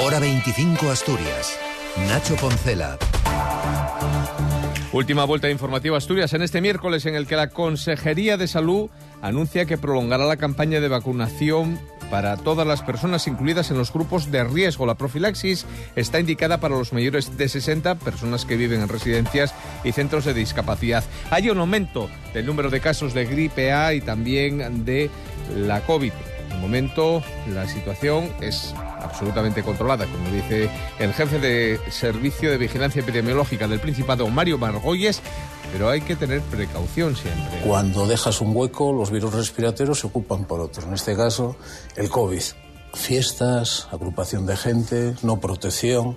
Hora 25 Asturias. Nacho Poncela. Última vuelta informativa Asturias en este miércoles en el que la Consejería de Salud anuncia que prolongará la campaña de vacunación para todas las personas incluidas en los grupos de riesgo. La profilaxis está indicada para los mayores de 60, personas que viven en residencias y centros de discapacidad. Hay un aumento del número de casos de gripe A y también de la COVID. De momento la situación es absolutamente controlada, como dice el jefe de Servicio de Vigilancia Epidemiológica del Principado, Mario Margolles, pero hay que tener precaución siempre. Cuando dejas un hueco, los virus respiratorios se ocupan por otros. En este caso, el COVID. Fiestas, agrupación de gente, no protección.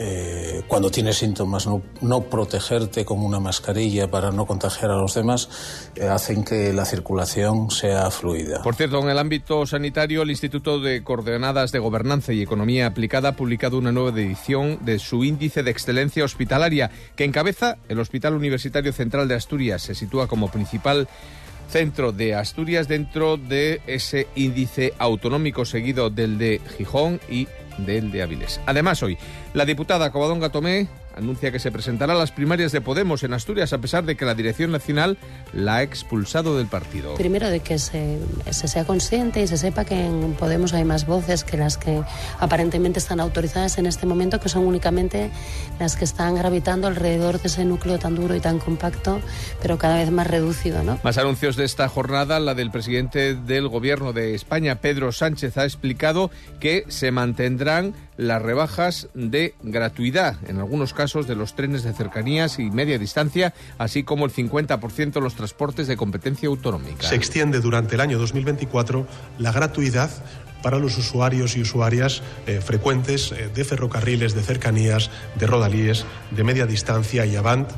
Eh, cuando tienes síntomas, no, protegerte con una mascarilla para no contagiar a los demás, eh, hacen que la circulación sea fluida. Por cierto, en el ámbito sanitario, el Instituto de Coordenadas de Gobernanza y Economía Aplicada ha publicado una nueva edición de su índice de excelencia hospitalaria, que encabeza el Hospital Universitario Central de Asturias. Se sitúa como principal centro de Asturias dentro de ese índice autonómico seguido del de Gijón y del de Avilés. Además, hoy, la diputada Covadonga Tomé anuncia que se presentará a las primarias de Podemos en Asturias a pesar de que la Dirección Nacional la ha expulsado del partido. Primero de que se, se, sea consciente y se sepa que en Podemos hay más voces que las que aparentemente están autorizadas en este momento, que son únicamente las que están gravitando alrededor de ese núcleo tan duro y tan compacto, pero cada vez más reducido. ¿no? Más anuncios de esta jornada, la del presidente del Gobierno de España, Pedro Sánchez, ha explicado que se mantendrán las rebajas de gratuidad, en algunos casos de los trenes de cercanías y media distancia, así como el 50% de los transportes de competencia autonómica. Se extiende durante el año 2024 la gratuidad para los usuarios y usuarias eh, frecuentes eh, de ferrocarriles, de cercanías, de rodalíes, de media distancia y avant,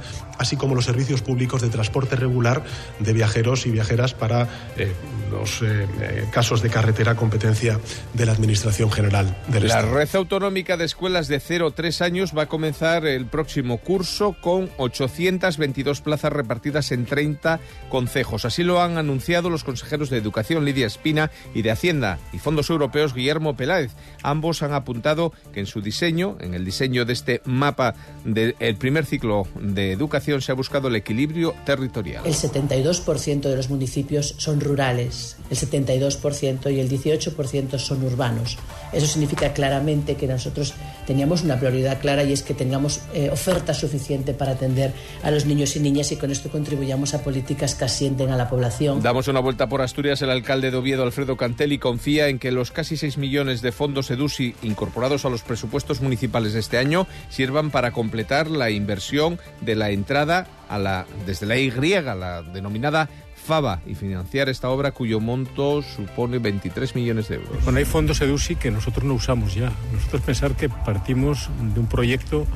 así como los servicios públicos de transporte regular de viajeros y viajeras para eh, los eh, eh, casos de carretera competencia de la Administración General del La Estado. red autonómica de escuelas de 0 a 3 años va a comenzar el próximo curso con 822 plazas repartidas en 30 concejos. Así lo han anunciado los consejeros de Educación Lidia Espina y de Hacienda y Fondos Europeos Guillermo Peláez. Ambos han apuntado que en su diseño, en el diseño de este mapa del primer ciclo de educación, se ha buscado el equilibrio territorial. El 72% de los municipios son rurales, el 72% y el 18% son urbanos. Eso significa claramente que nosotros teníamos una prioridad clara y es que tengamos eh, oferta suficiente para atender a los niños y niñas y con esto contribuyamos a políticas que asienten a la población. Damos una vuelta por Asturias. El alcalde de Oviedo, Alfredo Cantelli, confía en que los casi 6 millones de fondos EDUSI incorporados a los presupuestos municipales de este año sirvan para completar la inversión de la entrada a la, desde la Y, la denominada FABA, y financiar esta obra cuyo monto supone 23 millones de euros. Bueno, hay fondos EDUSI que nosotros no usamos ya. Nosotros pensar que partimos de un proyecto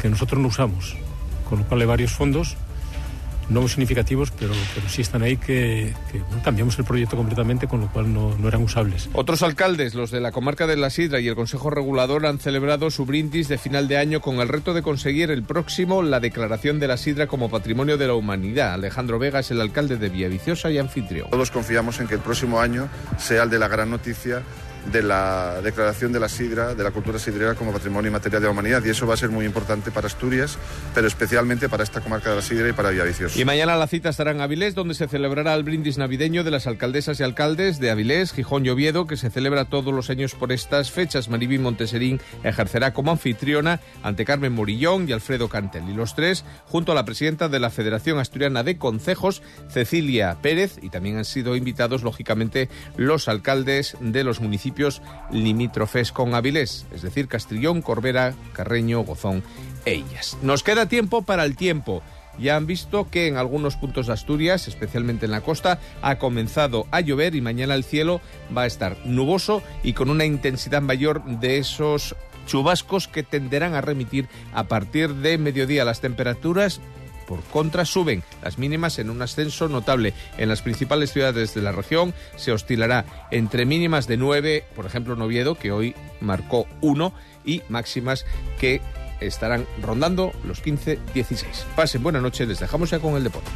que nosotros no usamos, con lo cual hay varios fondos no muy significativos, pero, pero sí están ahí que, que bueno, cambiamos el proyecto completamente, con lo cual no, no, eran usables. Otros alcaldes, los de la comarca de la Sidra y el Consejo Regulador, han celebrado su brindis de final de año con el reto de conseguir el próximo la declaración de la Sidra como Patrimonio de la Humanidad. Alejandro Vega es el alcalde de Villaviciosa y anfitrión. Todos confiamos en que el próximo año sea el de la gran noticia de la declaración de la sidra, de la cultura sidrera como patrimonio inmaterial de la humanidad y eso va a ser muy importante para Asturias, pero especialmente para esta comarca de la sidra y para Villaviciosa. Y mañana la cita estará en Avilés, donde se celebrará el brindis navideño de las alcaldesas y alcaldes de Avilés, Gijón y Oviedo, que se celebra todos los años por estas fechas. Maribí Monteserín ejercerá como anfitriona ante Carmen Morillón y Alfredo Cantel. Y los tres, junto a la presidenta de la Federación Asturiana de Concejos, Cecilia Pérez, y también han sido invitados, lógicamente, los alcaldes de los municipios limítrofes con Avilés, es decir, Castrillón, Corbera, Carreño, Gozón e Illas. Nos queda tiempo para el tiempo. Ya han visto que en algunos puntos de Asturias, especialmente en la costa, ha comenzado a llover y mañana el cielo va a estar nuboso y con una intensidad mayor de esos chubascos que tenderán a remitir a partir de mediodía las temperaturas por contra, suben las mínimas en un ascenso notable. En las principales ciudades de la región se oscilará entre mínimas de 9, por ejemplo en Oviedo, que hoy marcó 1, y máximas que estarán rondando los 15-16. Pasen buena noche, les dejamos ya con el deporte.